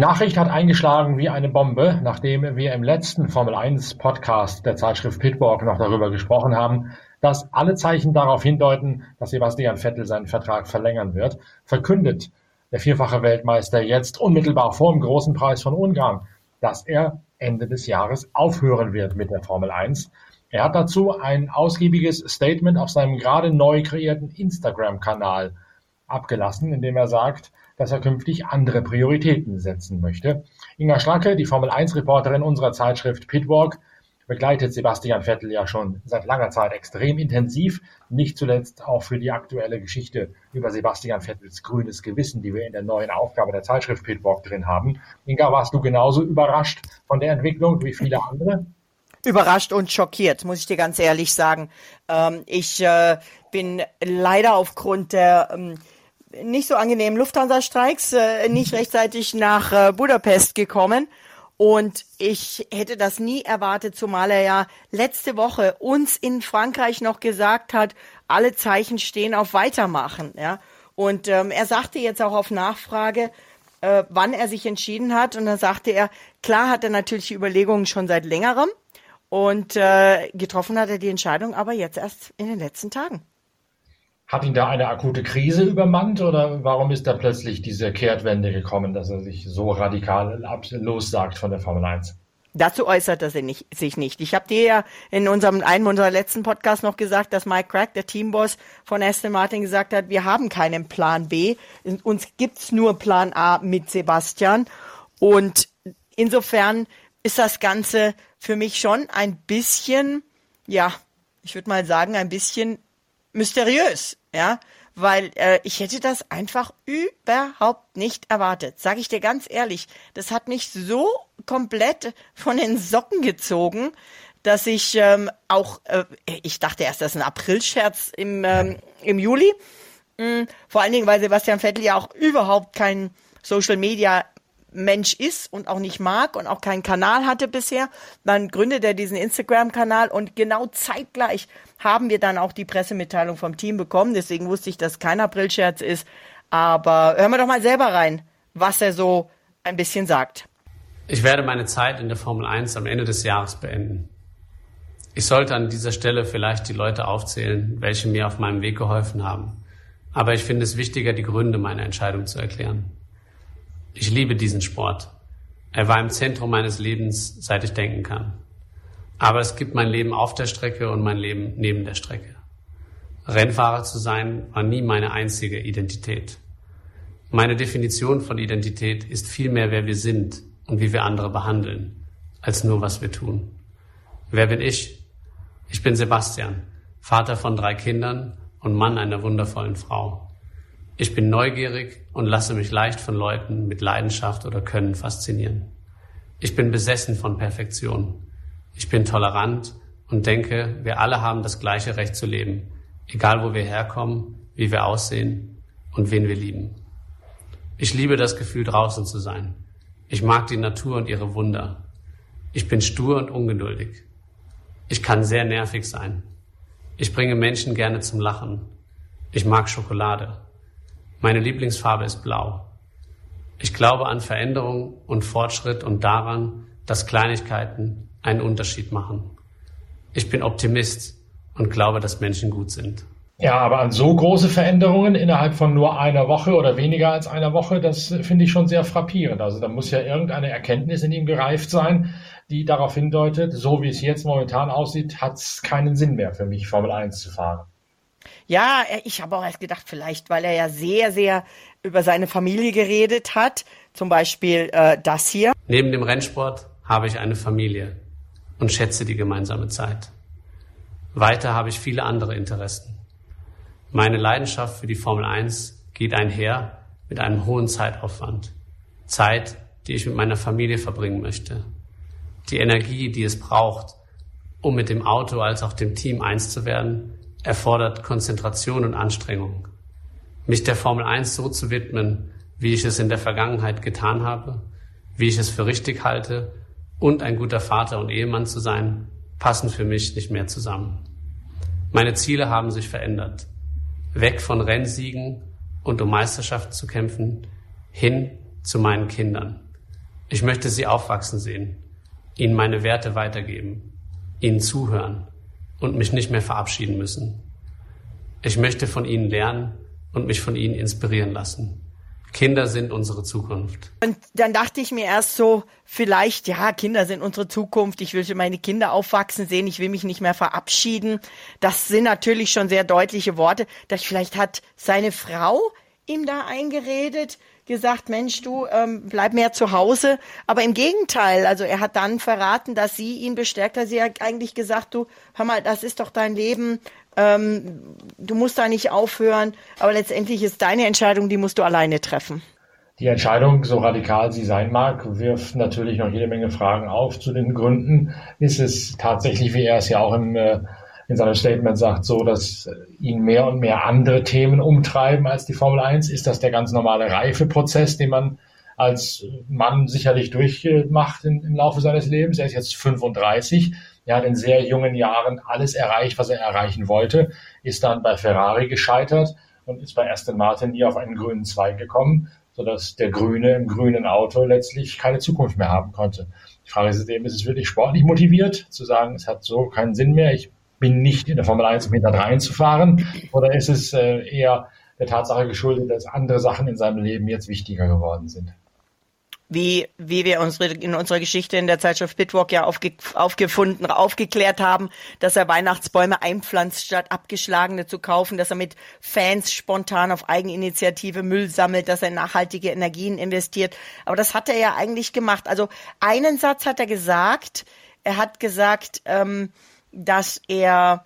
Nachricht hat eingeschlagen wie eine Bombe, nachdem wir im letzten Formel 1 Podcast der Zeitschrift Pitwalk noch darüber gesprochen haben, dass alle Zeichen darauf hindeuten, dass Sebastian Vettel seinen Vertrag verlängern wird, verkündet der vierfache Weltmeister jetzt unmittelbar vor dem großen Preis von Ungarn, dass er Ende des Jahres aufhören wird mit der Formel 1. Er hat dazu ein ausgiebiges Statement auf seinem gerade neu kreierten Instagram-Kanal abgelassen, in dem er sagt, dass er künftig andere Prioritäten setzen möchte. Inga Schlacke, die Formel 1 Reporterin unserer Zeitschrift Pitwalk, begleitet Sebastian Vettel ja schon seit langer Zeit extrem intensiv, nicht zuletzt auch für die aktuelle Geschichte über Sebastian Vettels grünes Gewissen, die wir in der neuen Aufgabe der Zeitschrift Pitwalk drin haben. Inga, warst du genauso überrascht von der Entwicklung wie viele andere? Überrascht und schockiert, muss ich dir ganz ehrlich sagen. Ähm, ich äh, bin leider aufgrund der ähm, nicht so angenehmen Lufthansa-Streiks äh, nicht rechtzeitig nach äh, Budapest gekommen. Und ich hätte das nie erwartet, zumal er ja letzte Woche uns in Frankreich noch gesagt hat, alle Zeichen stehen auf Weitermachen. Ja? Und ähm, er sagte jetzt auch auf Nachfrage, äh, wann er sich entschieden hat. Und dann sagte er, klar hat er natürlich Überlegungen schon seit längerem. Und äh, getroffen hat er die Entscheidung aber jetzt erst in den letzten Tagen. Hat ihn da eine akute Krise übermannt oder warum ist da plötzlich diese Kehrtwende gekommen, dass er sich so radikal lossagt von der Formel 1? Dazu äußert er sich nicht. Ich habe dir ja in unserem einem unserer letzten Podcasts noch gesagt, dass Mike Crack, der Teamboss von Aston Martin, gesagt hat, wir haben keinen Plan B. Uns gibt's nur Plan A mit Sebastian. Und insofern ist das Ganze für mich schon ein bisschen, ja, ich würde mal sagen, ein bisschen mysteriös ja, weil äh, ich hätte das einfach überhaupt nicht erwartet. Sag ich dir ganz ehrlich, das hat mich so komplett von den Socken gezogen, dass ich ähm, auch, äh, ich dachte erst, das ist ein Aprilscherz im, ähm, im Juli. Mhm, vor allen Dingen, weil Sebastian Vettel ja auch überhaupt kein Social Media Mensch ist und auch nicht mag und auch keinen Kanal hatte bisher. Dann gründet er diesen Instagram-Kanal und genau zeitgleich haben wir dann auch die Pressemitteilung vom Team bekommen. Deswegen wusste ich, dass kein Aprilscherz ist. Aber hören wir doch mal selber rein, was er so ein bisschen sagt. Ich werde meine Zeit in der Formel 1 am Ende des Jahres beenden. Ich sollte an dieser Stelle vielleicht die Leute aufzählen, welche mir auf meinem Weg geholfen haben. Aber ich finde es wichtiger, die Gründe meiner Entscheidung zu erklären. Ich liebe diesen Sport. Er war im Zentrum meines Lebens, seit ich denken kann. Aber es gibt mein Leben auf der Strecke und mein Leben neben der Strecke. Rennfahrer zu sein war nie meine einzige Identität. Meine Definition von Identität ist vielmehr, wer wir sind und wie wir andere behandeln, als nur, was wir tun. Wer bin ich? Ich bin Sebastian, Vater von drei Kindern und Mann einer wundervollen Frau. Ich bin neugierig und lasse mich leicht von Leuten mit Leidenschaft oder Können faszinieren. Ich bin besessen von Perfektion. Ich bin tolerant und denke, wir alle haben das gleiche Recht zu leben, egal wo wir herkommen, wie wir aussehen und wen wir lieben. Ich liebe das Gefühl, draußen zu sein. Ich mag die Natur und ihre Wunder. Ich bin stur und ungeduldig. Ich kann sehr nervig sein. Ich bringe Menschen gerne zum Lachen. Ich mag Schokolade. Meine Lieblingsfarbe ist blau. Ich glaube an Veränderung und Fortschritt und daran, dass Kleinigkeiten einen Unterschied machen. Ich bin Optimist und glaube, dass Menschen gut sind. Ja, aber an so große Veränderungen innerhalb von nur einer Woche oder weniger als einer Woche, das finde ich schon sehr frappierend. Also da muss ja irgendeine Erkenntnis in ihm gereift sein, die darauf hindeutet, so wie es jetzt momentan aussieht, hat es keinen Sinn mehr für mich, Formel 1 zu fahren. Ja, ich habe auch erst gedacht, vielleicht, weil er ja sehr, sehr über seine Familie geredet hat. Zum Beispiel äh, das hier. Neben dem Rennsport habe ich eine Familie und schätze die gemeinsame Zeit. Weiter habe ich viele andere Interessen. Meine Leidenschaft für die Formel 1 geht einher mit einem hohen Zeitaufwand. Zeit, die ich mit meiner Familie verbringen möchte. Die Energie, die es braucht, um mit dem Auto als auch dem Team eins zu werden, erfordert Konzentration und Anstrengung. Mich der Formel 1 so zu widmen, wie ich es in der Vergangenheit getan habe, wie ich es für richtig halte und ein guter Vater und Ehemann zu sein, passen für mich nicht mehr zusammen. Meine Ziele haben sich verändert. Weg von Rennsiegen und um Meisterschaften zu kämpfen, hin zu meinen Kindern. Ich möchte sie aufwachsen sehen, ihnen meine Werte weitergeben, ihnen zuhören und mich nicht mehr verabschieden müssen. Ich möchte von ihnen lernen und mich von ihnen inspirieren lassen. Kinder sind unsere Zukunft. Und dann dachte ich mir erst so, vielleicht, ja, Kinder sind unsere Zukunft. Ich will meine Kinder aufwachsen sehen. Ich will mich nicht mehr verabschieden. Das sind natürlich schon sehr deutliche Worte. Dass vielleicht hat seine Frau ihm da eingeredet, gesagt, Mensch, du ähm, bleib mehr zu Hause. Aber im Gegenteil, also er hat dann verraten, dass sie ihn bestärkt hat. Sie hat eigentlich gesagt, du, hör mal, das ist doch dein Leben. Ähm, du musst da nicht aufhören. Aber letztendlich ist deine Entscheidung, die musst du alleine treffen. Die Entscheidung, so radikal sie sein mag, wirft natürlich noch jede Menge Fragen auf zu den Gründen. Ist es tatsächlich, wie er es ja auch im äh, in seinem Statement sagt, so, dass ihn mehr und mehr andere Themen umtreiben als die Formel 1. Ist das der ganz normale Reifeprozess, den man als Mann sicherlich durchmacht in, im Laufe seines Lebens? Er ist jetzt 35. Er hat in sehr jungen Jahren alles erreicht, was er erreichen wollte, ist dann bei Ferrari gescheitert und ist bei Aston Martin nie auf einen grünen Zweig gekommen, sodass der Grüne im grünen Auto letztlich keine Zukunft mehr haben konnte. Die Frage ist eben, ist es wirklich sportlich motiviert, zu sagen, es hat so keinen Sinn mehr, ich bin nicht in der Formel 1, um hinter rein zu fahren? Oder ist es äh, eher der Tatsache geschuldet, dass andere Sachen in seinem Leben jetzt wichtiger geworden sind? wie, wie wir unsere, in unserer Geschichte in der Zeitschrift Bitwalk ja aufge, aufgefunden, aufgeklärt haben, dass er Weihnachtsbäume einpflanzt, statt abgeschlagene zu kaufen, dass er mit Fans spontan auf Eigeninitiative Müll sammelt, dass er in nachhaltige Energien investiert. Aber das hat er ja eigentlich gemacht. Also einen Satz hat er gesagt. Er hat gesagt, ähm, dass er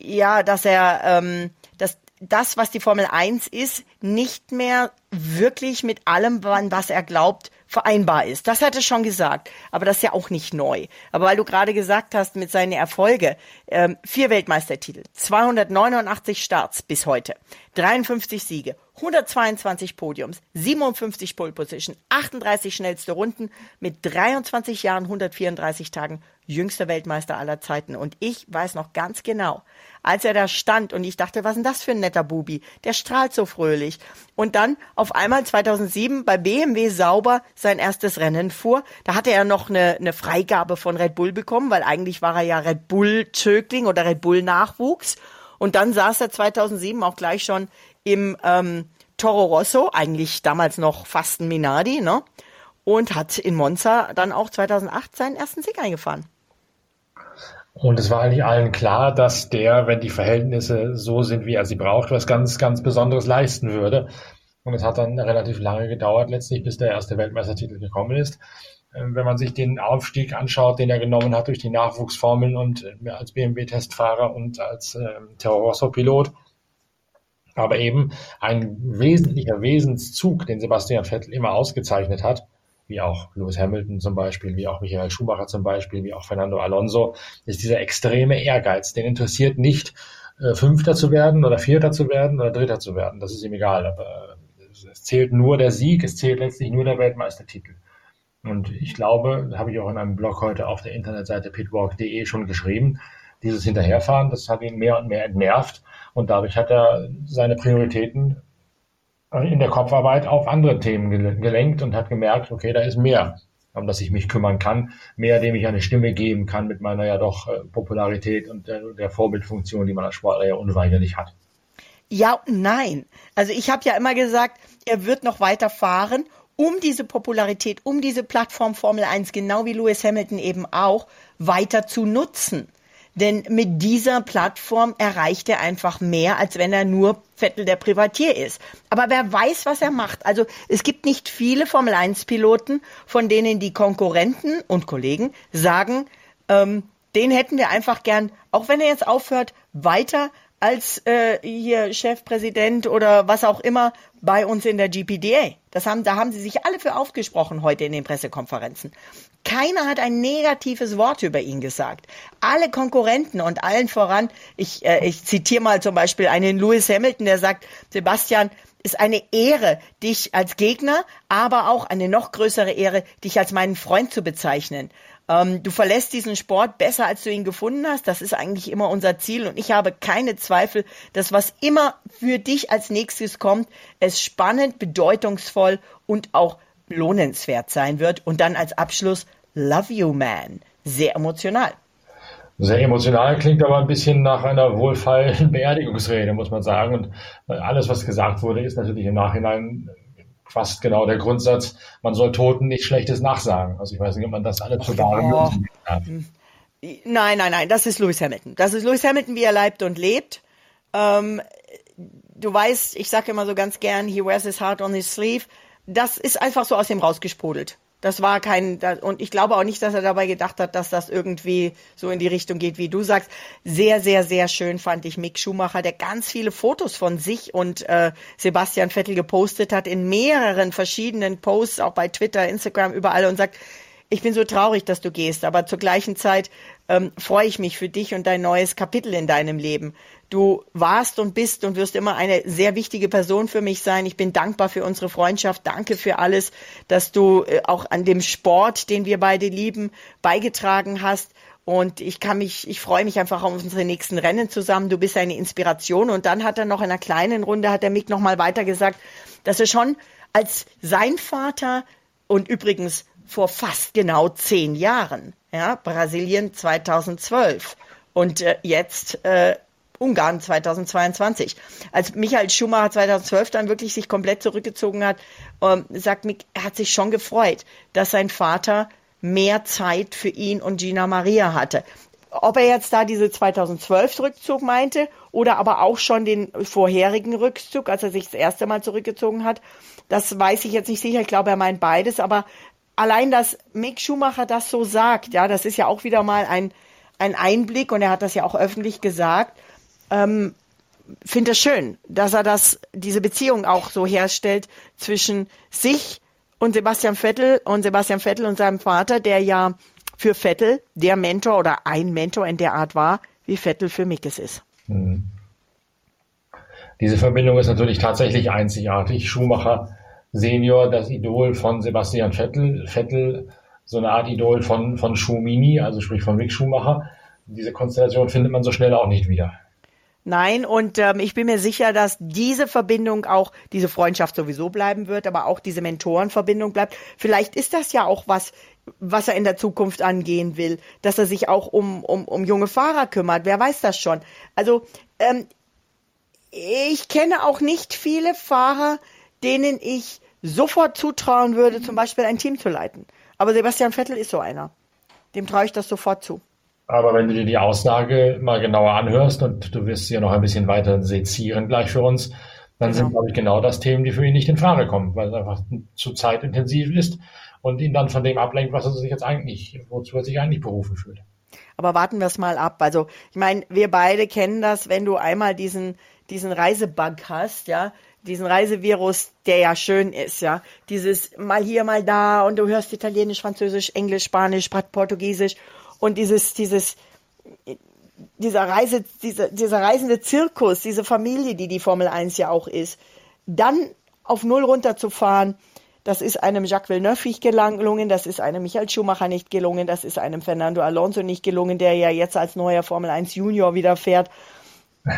ja, dass er ähm, dass das, was die Formel 1 ist, nicht mehr wirklich mit allem, was er glaubt, vereinbar ist. Das hat er schon gesagt, aber das ist ja auch nicht neu. Aber weil du gerade gesagt hast, mit seinen Erfolge, ähm, vier Weltmeistertitel, 289 Starts bis heute, 53 Siege, 122 Podiums, 57 Pole Position, 38 schnellste Runden mit 23 Jahren, 134 Tagen, jüngster Weltmeister aller Zeiten. Und ich weiß noch ganz genau, als er da stand und ich dachte, was ist denn das für ein netter Bubi? Der strahlt so fröhlich. Und dann auf einmal 2007 bei BMW sauber sein erstes Rennen fuhr. Da hatte er noch eine, eine Freigabe von Red Bull bekommen, weil eigentlich war er ja Red Bull-Zögling oder Red Bull-Nachwuchs. Und dann saß er 2007 auch gleich schon im ähm, Toro Rosso, eigentlich damals noch fast ein Minardi, ne? Und hat in Monza dann auch 2008 seinen ersten Sieg eingefahren. Und es war eigentlich allen klar, dass der, wenn die Verhältnisse so sind, wie er sie braucht, was ganz, ganz Besonderes leisten würde. Und es hat dann relativ lange gedauert, letztlich, bis der erste Weltmeistertitel gekommen ist. Ähm, wenn man sich den Aufstieg anschaut, den er genommen hat durch die Nachwuchsformeln und äh, als BMW-Testfahrer und als äh, Terror Rosso-Pilot, aber eben ein wesentlicher Wesenszug, den Sebastian Vettel immer ausgezeichnet hat, wie auch Lewis Hamilton zum Beispiel, wie auch Michael Schumacher zum Beispiel, wie auch Fernando Alonso, ist dieser extreme Ehrgeiz. Den interessiert nicht, äh, Fünfter zu werden oder Vierter zu werden oder Dritter zu werden. Das ist ihm egal. Aber es zählt nur der Sieg, es zählt letztlich nur der Weltmeistertitel. Und ich glaube, da habe ich auch in einem Blog heute auf der Internetseite pitwalk.de schon geschrieben, dieses Hinterherfahren, das hat ihn mehr und mehr entnervt. Und dadurch hat er seine Prioritäten in der Kopfarbeit auf andere Themen gelenkt und hat gemerkt, okay, da ist mehr, um das ich mich kümmern kann, mehr, dem ich eine Stimme geben kann mit meiner ja doch äh, Popularität und der, Vorbildfunktion, die man als Sportler ja unweigerlich hat. Ja nein. Also ich habe ja immer gesagt, er wird noch weiter fahren, um diese Popularität, um diese Plattform Formel 1, genau wie Lewis Hamilton eben auch, weiter zu nutzen. Denn mit dieser Plattform erreicht er einfach mehr, als wenn er nur Vettel der Privatier ist. Aber wer weiß, was er macht. Also es gibt nicht viele Formel 1 Piloten, von denen die Konkurrenten und Kollegen sagen, ähm, den hätten wir einfach gern, auch wenn er jetzt aufhört, weiter als äh, hier Chefpräsident oder was auch immer bei uns in der GPDA. Das haben, da haben sie sich alle für aufgesprochen heute in den Pressekonferenzen. Keiner hat ein negatives Wort über ihn gesagt. Alle Konkurrenten und allen voran, ich, äh, ich zitiere mal zum Beispiel einen Lewis Hamilton, der sagt, Sebastian, ist eine Ehre, dich als Gegner, aber auch eine noch größere Ehre, dich als meinen Freund zu bezeichnen. Ähm, du verlässt diesen Sport besser, als du ihn gefunden hast. Das ist eigentlich immer unser Ziel. Und ich habe keine Zweifel, dass was immer für dich als nächstes kommt, es spannend, bedeutungsvoll und auch lohnenswert sein wird. Und dann als Abschluss, Love You Man. Sehr emotional. Sehr emotional klingt aber ein bisschen nach einer wohlfeilen Beerdigungsrede, muss man sagen. Und alles, was gesagt wurde, ist natürlich im Nachhinein fast genau der Grundsatz, man soll Toten nichts Schlechtes nachsagen. Also ich weiß nicht, ob man das alle zu oh, hat. Nein, nein, nein, das ist Lewis Hamilton. Das ist Lewis Hamilton, wie er leibt und lebt. Ähm, du weißt, ich sage immer so ganz gern, he wears his heart on his sleeve. Das ist einfach so aus dem rausgesprudelt. Das war kein, und ich glaube auch nicht, dass er dabei gedacht hat, dass das irgendwie so in die Richtung geht, wie du sagst. Sehr, sehr, sehr schön fand ich Mick Schumacher, der ganz viele Fotos von sich und äh, Sebastian Vettel gepostet hat in mehreren verschiedenen Posts, auch bei Twitter, Instagram, überall und sagt, ich bin so traurig, dass du gehst, aber zur gleichen Zeit ähm, freue ich mich für dich und dein neues Kapitel in deinem Leben. Du warst und bist und wirst immer eine sehr wichtige Person für mich sein. Ich bin dankbar für unsere Freundschaft. Danke für alles, dass du äh, auch an dem Sport, den wir beide lieben, beigetragen hast. Und ich kann mich, ich freue mich einfach auf unsere nächsten Rennen zusammen. Du bist eine Inspiration. Und dann hat er noch in einer kleinen Runde, hat er Mick nochmal weiter gesagt, dass er schon als sein Vater und übrigens vor fast genau zehn Jahren, ja, Brasilien 2012 und äh, jetzt äh, Ungarn 2022. Als Michael Schumacher 2012 dann wirklich sich komplett zurückgezogen hat, ähm, sagt Mick, er hat sich schon gefreut, dass sein Vater mehr Zeit für ihn und Gina Maria hatte. Ob er jetzt da diese 2012 Rückzug meinte oder aber auch schon den vorherigen Rückzug, als er sich das erste Mal zurückgezogen hat, das weiß ich jetzt nicht sicher. Ich glaube, er meint beides, aber allein, dass Mick Schumacher das so sagt, ja, das ist ja auch wieder mal ein, ein Einblick und er hat das ja auch öffentlich gesagt, ähm, finde es schön, dass er das, diese Beziehung auch so herstellt zwischen sich und Sebastian Vettel und Sebastian Vettel und seinem Vater, der ja für Vettel der Mentor oder ein Mentor in der Art war, wie Vettel für Mickes ist. Mhm. Diese Verbindung ist natürlich tatsächlich einzigartig. Schumacher Senior, das Idol von Sebastian Vettel, Vettel so eine Art Idol von, von Schumini, also sprich von Mick Schumacher. Diese Konstellation findet man so schnell auch nicht wieder. Nein, und ähm, ich bin mir sicher, dass diese Verbindung auch, diese Freundschaft sowieso bleiben wird, aber auch diese Mentorenverbindung bleibt. Vielleicht ist das ja auch was, was er in der Zukunft angehen will, dass er sich auch um, um, um junge Fahrer kümmert. Wer weiß das schon? Also ähm, ich kenne auch nicht viele Fahrer, denen ich sofort zutrauen würde, zum Beispiel ein Team zu leiten. Aber Sebastian Vettel ist so einer. Dem traue ich das sofort zu. Aber wenn du dir die Aussage mal genauer anhörst und du wirst sie ja noch ein bisschen weiter sezieren gleich für uns, dann genau. sind, glaube ich, genau das Themen, die für ihn nicht in Frage kommen, weil es einfach zu zeitintensiv ist und ihn dann von dem ablenkt, was er sich jetzt eigentlich, wozu er sich eigentlich berufen fühlt. Aber warten wir es mal ab. Also, ich meine, wir beide kennen das, wenn du einmal diesen, diesen Reisebug hast, ja, diesen Reisevirus, der ja schön ist, ja. Dieses mal hier, mal da und du hörst Italienisch, Französisch, Englisch, Spanisch, Portugiesisch und dieses, dieses, dieser Reise, dieser, dieser reisende Zirkus, diese Familie, die die Formel 1 ja auch ist, dann auf Null runterzufahren, das ist einem Jacques Villeneuve nicht gelungen, das ist einem Michael Schumacher nicht gelungen, das ist einem Fernando Alonso nicht gelungen, der ja jetzt als neuer Formel 1 Junior wieder fährt.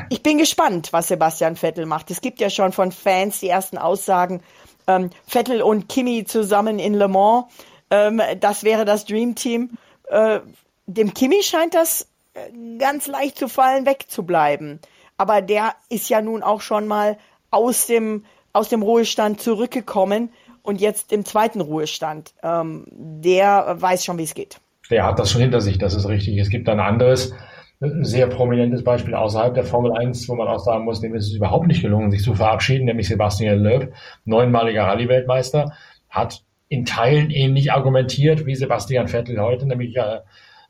Ich bin gespannt, was Sebastian Vettel macht. Es gibt ja schon von Fans die ersten Aussagen, ähm, Vettel und Kimi zusammen in Le Mans, ähm, das wäre das Dream Team. Äh, dem Kimi scheint das äh, ganz leicht zu fallen, wegzubleiben. Aber der ist ja nun auch schon mal aus dem, aus dem Ruhestand zurückgekommen und jetzt im zweiten Ruhestand. Ähm, der weiß schon, wie es geht. Der hat das schon hinter sich, das ist richtig. Es gibt ein anderes sehr prominentes Beispiel außerhalb der Formel 1, wo man auch sagen muss, dem ist es überhaupt nicht gelungen, sich zu verabschieden, nämlich Sebastian Loeb, neunmaliger Rallye-Weltmeister, hat in Teilen ähnlich argumentiert wie Sebastian Vettel heute, nämlich äh,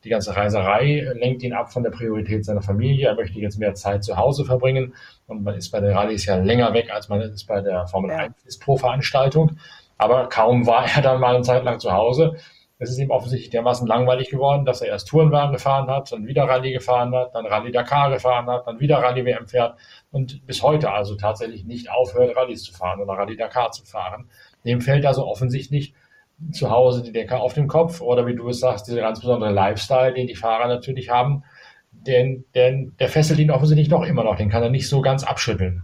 die ganze Reiserei lenkt ihn ab von der Priorität seiner Familie. Er möchte jetzt mehr Zeit zu Hause verbringen. Und man ist bei den Rallyes ja länger weg, als man ist bei der Formel ja. 1 pro Veranstaltung. Aber kaum war er dann mal eine Zeit lang zu Hause. Es ist ihm offensichtlich dermaßen langweilig geworden, dass er erst Tourenwagen gefahren hat, dann wieder Rallye gefahren hat, dann Rallye Dakar gefahren hat, dann wieder Rallye WM fährt und bis heute also tatsächlich nicht aufhört, Rallyes zu fahren oder Rallye Dakar zu fahren. Dem fällt also offensichtlich zu Hause die Decke auf dem Kopf oder wie du es sagst, dieser ganz besondere Lifestyle, den die Fahrer natürlich haben, den, den, der fesselt ihn offensichtlich doch immer noch, den kann er nicht so ganz abschütteln.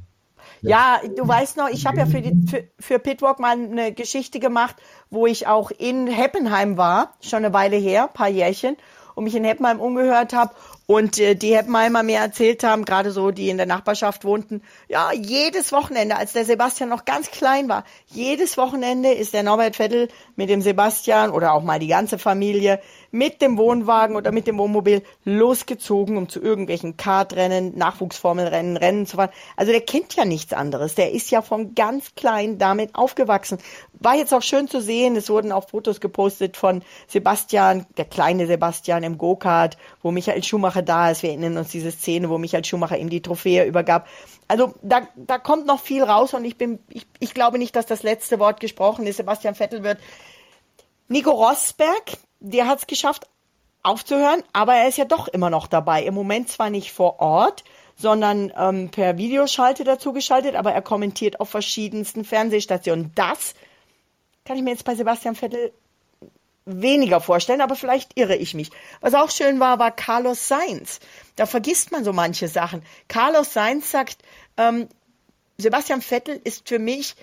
Ja, du weißt noch, ich habe ja für, die, für, für Pitwalk mal eine Geschichte gemacht, wo ich auch in Heppenheim war, schon eine Weile her, paar Jährchen, und mich in Heppenheim umgehört habe und äh, die Heppenheimer mir erzählt haben, gerade so, die in der Nachbarschaft wohnten, ja, jedes Wochenende, als der Sebastian noch ganz klein war, jedes Wochenende ist der Norbert Vettel mit dem Sebastian oder auch mal die ganze Familie mit dem Wohnwagen oder mit dem Wohnmobil losgezogen, um zu irgendwelchen Kartrennen, Nachwuchsformelrennen, Rennen zu fahren. Also der kennt ja nichts anderes. Der ist ja von ganz klein damit aufgewachsen. War jetzt auch schön zu sehen. Es wurden auch Fotos gepostet von Sebastian, der kleine Sebastian im Go-Kart, wo Michael Schumacher da ist. Wir erinnern uns diese Szene, wo Michael Schumacher ihm die Trophäe übergab. Also da, da kommt noch viel raus und ich bin, ich, ich glaube nicht, dass das letzte Wort gesprochen ist. Sebastian Vettel wird Nico Rosberg, der hat es geschafft aufzuhören, aber er ist ja doch immer noch dabei. Im Moment zwar nicht vor Ort, sondern ähm, per Videoschalte dazu geschaltet, aber er kommentiert auf verschiedensten Fernsehstationen. Das kann ich mir jetzt bei Sebastian Vettel weniger vorstellen, aber vielleicht irre ich mich. Was auch schön war, war Carlos Sainz. Da vergisst man so manche Sachen. Carlos Sainz sagt, ähm, Sebastian Vettel ist für mich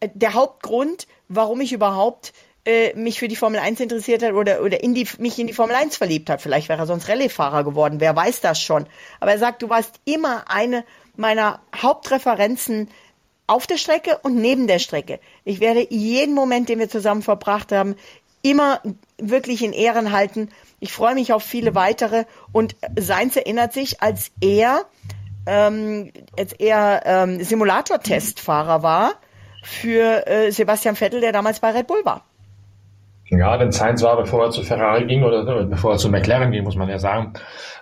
äh, der Hauptgrund, warum ich überhaupt äh, mich für die Formel 1 interessiert hat oder, oder in die, mich in die Formel 1 verliebt hat. Vielleicht wäre er sonst Rallye-Fahrer geworden, wer weiß das schon. Aber er sagt, du warst immer eine meiner Hauptreferenzen auf der Strecke und neben der Strecke. Ich werde jeden Moment, den wir zusammen verbracht haben, immer wirklich in Ehren halten. Ich freue mich auf viele weitere. Und Seins erinnert sich, als er, ähm, als er ähm, Simulator-Testfahrer war für äh, Sebastian Vettel, der damals bei Red Bull war. Ja, denn Sainz war, bevor er zu Ferrari ging oder bevor er zu McLaren ging, muss man ja sagen,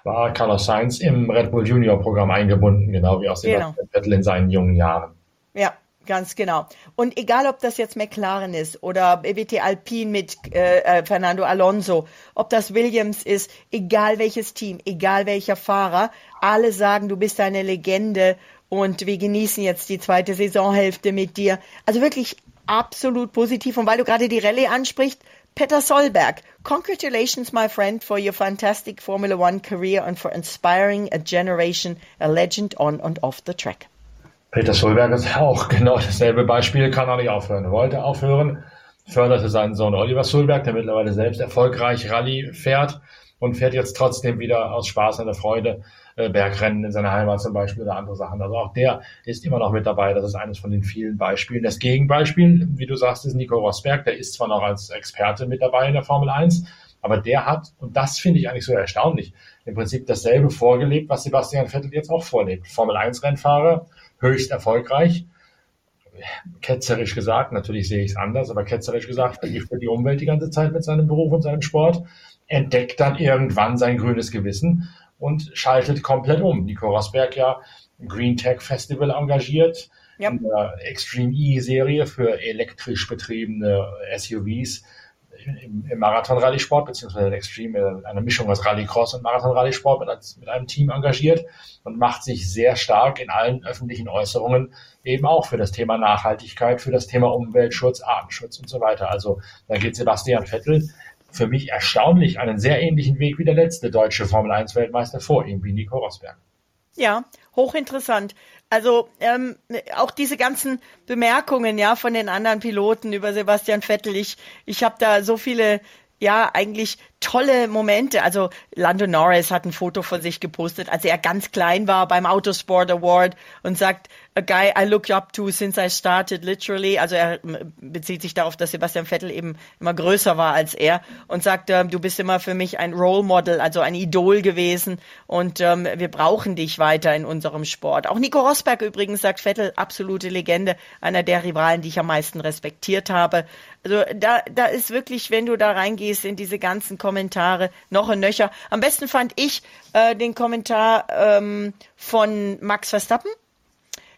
war Carlos Sainz im Red Bull Junior Programm eingebunden, genau wie auch Sebastian genau. Vettel in seinen jungen Jahren. Ja, ganz genau. Und egal, ob das jetzt McLaren ist oder BWT Alpine mit äh, äh, Fernando Alonso, ob das Williams ist, egal welches Team, egal welcher Fahrer, alle sagen, du bist eine Legende und wir genießen jetzt die zweite Saisonhälfte mit dir. Also wirklich absolut positiv. Und weil du gerade die Rallye ansprichst, Peter Solberg, congratulations, my friend, for your fantastic Formula One career and for inspiring a generation, a legend on and off the track. Peter Solberg ist auch genau dasselbe Beispiel, kann auch nicht aufhören. Wollte aufhören, förderte seinen Sohn Oliver Solberg, der mittlerweile selbst erfolgreich Rallye fährt und fährt jetzt trotzdem wieder aus Spaß und der Freude äh, Bergrennen in seiner Heimat zum Beispiel oder andere Sachen. Also auch der ist immer noch mit dabei. Das ist eines von den vielen Beispielen. Das Gegenbeispiel, wie du sagst, ist Nico Rosberg. Der ist zwar noch als Experte mit dabei in der Formel 1, aber der hat, und das finde ich eigentlich so erstaunlich, im Prinzip dasselbe vorgelebt, was Sebastian Vettel jetzt auch vorlebt. Formel 1 Rennfahrer, höchst erfolgreich, ketzerisch gesagt, natürlich sehe ich es anders, aber ketzerisch gesagt, vergiftet die Umwelt die ganze Zeit mit seinem Beruf und seinem Sport, entdeckt dann irgendwann sein grünes Gewissen und schaltet komplett um. Nico Rosberg ja Green Tech Festival engagiert, ja. in der Extreme E-Serie für elektrisch betriebene SUVs im, im Marathon-Rallye-Sport, beziehungsweise Extreme, eine Mischung aus Rallycross und Marathon-Rallye-Sport mit, mit einem Team engagiert und macht sich sehr stark in allen öffentlichen Äußerungen eben auch für das Thema Nachhaltigkeit, für das Thema Umweltschutz, Artenschutz und so weiter. Also da geht Sebastian Vettel für mich erstaunlich einen sehr ähnlichen Weg wie der letzte deutsche Formel 1 Weltmeister vor ihm, wie Nico Rosberg. Ja, hochinteressant. Also ähm, auch diese ganzen Bemerkungen ja von den anderen Piloten über Sebastian Vettel. Ich ich habe da so viele ja eigentlich tolle Momente. Also Lando Norris hat ein Foto von sich gepostet, als er ganz klein war beim Autosport Award und sagt, a guy I look up to since I started, literally. Also er bezieht sich darauf, dass Sebastian Vettel eben immer größer war als er und sagt, ähm, du bist immer für mich ein Role Model, also ein Idol gewesen und ähm, wir brauchen dich weiter in unserem Sport. Auch Nico Rosberg übrigens sagt Vettel, absolute Legende, einer der Rivalen, die ich am meisten respektiert habe. Also da, da ist wirklich, wenn du da reingehst in diese ganzen Kommentare, noch ein Nöcher. Am besten fand ich äh, den Kommentar ähm, von Max Verstappen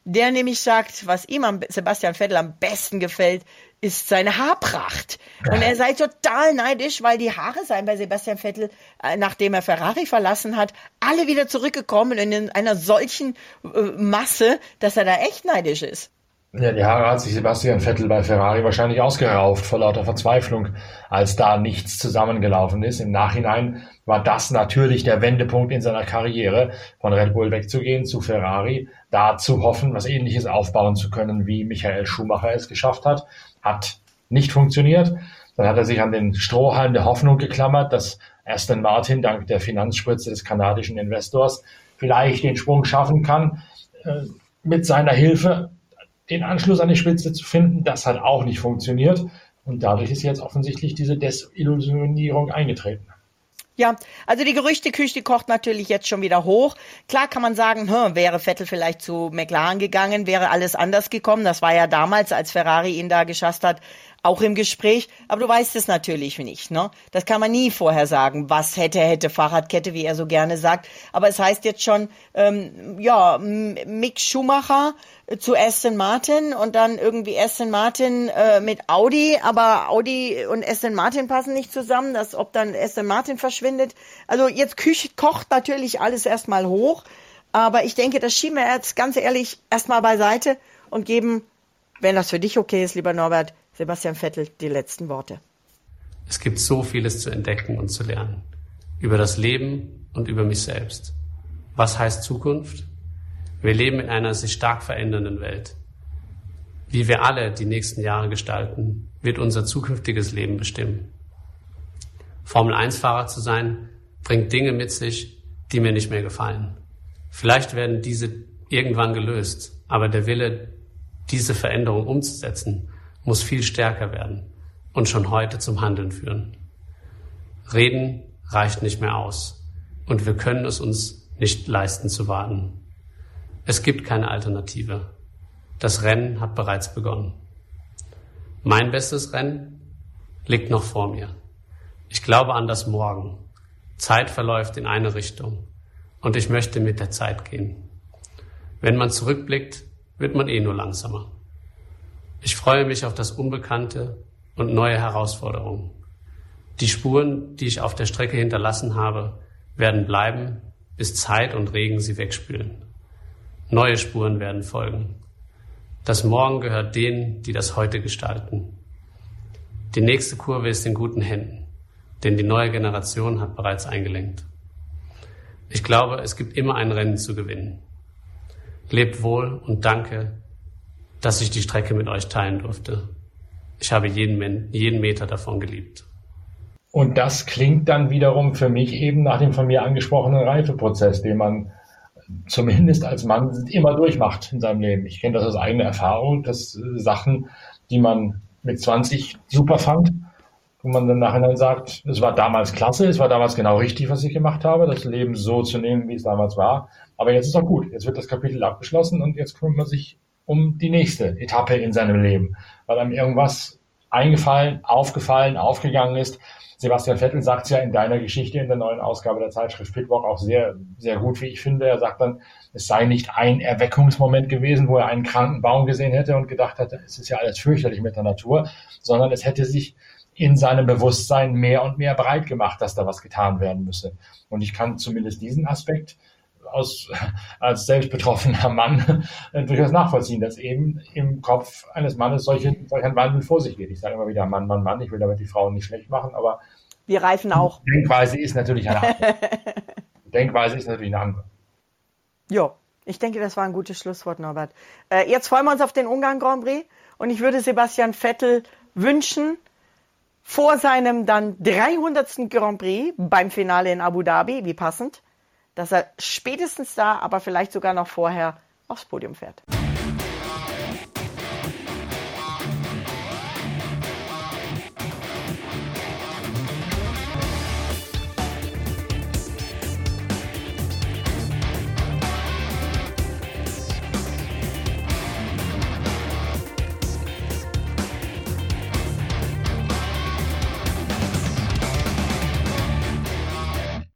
der nämlich sagt, was ihm am Sebastian Vettel am besten gefällt, ist seine Haarpracht. Und er sei total neidisch, weil die Haare seien bei Sebastian Vettel, äh, nachdem er Ferrari verlassen hat, alle wieder zurückgekommen in einer solchen äh, Masse, dass er da echt neidisch ist. Ja, die Haare hat sich Sebastian Vettel bei Ferrari wahrscheinlich ausgerauft vor lauter Verzweiflung, als da nichts zusammengelaufen ist. Im Nachhinein war das natürlich der Wendepunkt in seiner Karriere, von Red Bull wegzugehen zu Ferrari, da zu hoffen, was ähnliches aufbauen zu können, wie Michael Schumacher es geschafft hat. Hat nicht funktioniert. Dann hat er sich an den Strohhalm der Hoffnung geklammert, dass Aston Martin dank der Finanzspritze des kanadischen Investors vielleicht den Sprung schaffen kann. Äh, mit seiner Hilfe den Anschluss an die Spitze zu finden. Das hat auch nicht funktioniert. Und dadurch ist jetzt offensichtlich diese Desillusionierung eingetreten. Ja, also die Gerüchteküche kocht natürlich jetzt schon wieder hoch. Klar kann man sagen, hm, wäre Vettel vielleicht zu McLaren gegangen, wäre alles anders gekommen. Das war ja damals, als Ferrari ihn da geschasst hat, auch im Gespräch. Aber du weißt es natürlich nicht. Ne? Das kann man nie vorher sagen. Was hätte, hätte Fahrradkette, wie er so gerne sagt. Aber es heißt jetzt schon, ähm, ja, Mick Schumacher zu Aston Martin und dann irgendwie Aston Martin äh, mit Audi. Aber Audi und Aston Martin passen nicht zusammen. Das, ob dann Aston Martin verschwindet. Also jetzt Küche kocht natürlich alles erstmal hoch. Aber ich denke, das schieben wir jetzt ganz ehrlich erstmal beiseite und geben, wenn das für dich okay ist, lieber Norbert, Sebastian Vettel, die letzten Worte. Es gibt so vieles zu entdecken und zu lernen. Über das Leben und über mich selbst. Was heißt Zukunft? Wir leben in einer sich stark verändernden Welt. Wie wir alle die nächsten Jahre gestalten, wird unser zukünftiges Leben bestimmen. Formel 1-Fahrer zu sein, bringt Dinge mit sich, die mir nicht mehr gefallen. Vielleicht werden diese irgendwann gelöst, aber der Wille, diese Veränderung umzusetzen, muss viel stärker werden und schon heute zum Handeln führen. Reden reicht nicht mehr aus und wir können es uns nicht leisten zu warten. Es gibt keine Alternative. Das Rennen hat bereits begonnen. Mein bestes Rennen liegt noch vor mir. Ich glaube an das Morgen. Zeit verläuft in eine Richtung und ich möchte mit der Zeit gehen. Wenn man zurückblickt, wird man eh nur langsamer. Ich freue mich auf das Unbekannte und neue Herausforderungen. Die Spuren, die ich auf der Strecke hinterlassen habe, werden bleiben, bis Zeit und Regen sie wegspülen. Neue Spuren werden folgen. Das Morgen gehört denen, die das heute gestalten. Die nächste Kurve ist in guten Händen, denn die neue Generation hat bereits eingelenkt. Ich glaube, es gibt immer ein Rennen zu gewinnen. Lebt wohl und danke, dass ich die Strecke mit euch teilen durfte. Ich habe jeden, jeden Meter davon geliebt. Und das klingt dann wiederum für mich eben nach dem von mir angesprochenen Reifeprozess, den man zumindest als Mann immer durchmacht in seinem Leben. Ich kenne das aus eigener Erfahrung, dass Sachen, die man mit 20 super fand, wo man dann nachher sagt, es war damals klasse, es war damals genau richtig, was ich gemacht habe, das Leben so zu nehmen, wie es damals war. Aber jetzt ist auch gut. Jetzt wird das Kapitel abgeschlossen und jetzt kümmert man sich um die nächste Etappe in seinem Leben, weil einem irgendwas eingefallen, aufgefallen, aufgegangen ist. Sebastian Vettel sagt es ja in deiner Geschichte in der neuen Ausgabe der Zeitschrift Pitwalk auch sehr, sehr gut, wie ich finde. Er sagt dann, es sei nicht ein Erweckungsmoment gewesen, wo er einen kranken Baum gesehen hätte und gedacht hätte, es ist ja alles fürchterlich mit der Natur, sondern es hätte sich in seinem Bewusstsein mehr und mehr breit gemacht, dass da was getan werden müsse. Und ich kann zumindest diesen Aspekt aus, als selbst betroffener Mann durchaus nachvollziehen, dass eben im Kopf eines Mannes solche, solch ein Wandel vor sich geht. Ich sage immer wieder Mann, Mann, Mann. Ich will damit die Frauen nicht schlecht machen, aber wir reifen auch. Denkweise ist natürlich eine andere. Denkweise ist natürlich eine andere. Ja, ich denke, das war ein gutes Schlusswort, Norbert. Äh, jetzt freuen wir uns auf den Ungarn Grand Prix und ich würde Sebastian Vettel wünschen, vor seinem dann 300. Grand Prix beim Finale in Abu Dhabi, wie passend, dass er spätestens da, aber vielleicht sogar noch vorher aufs Podium fährt.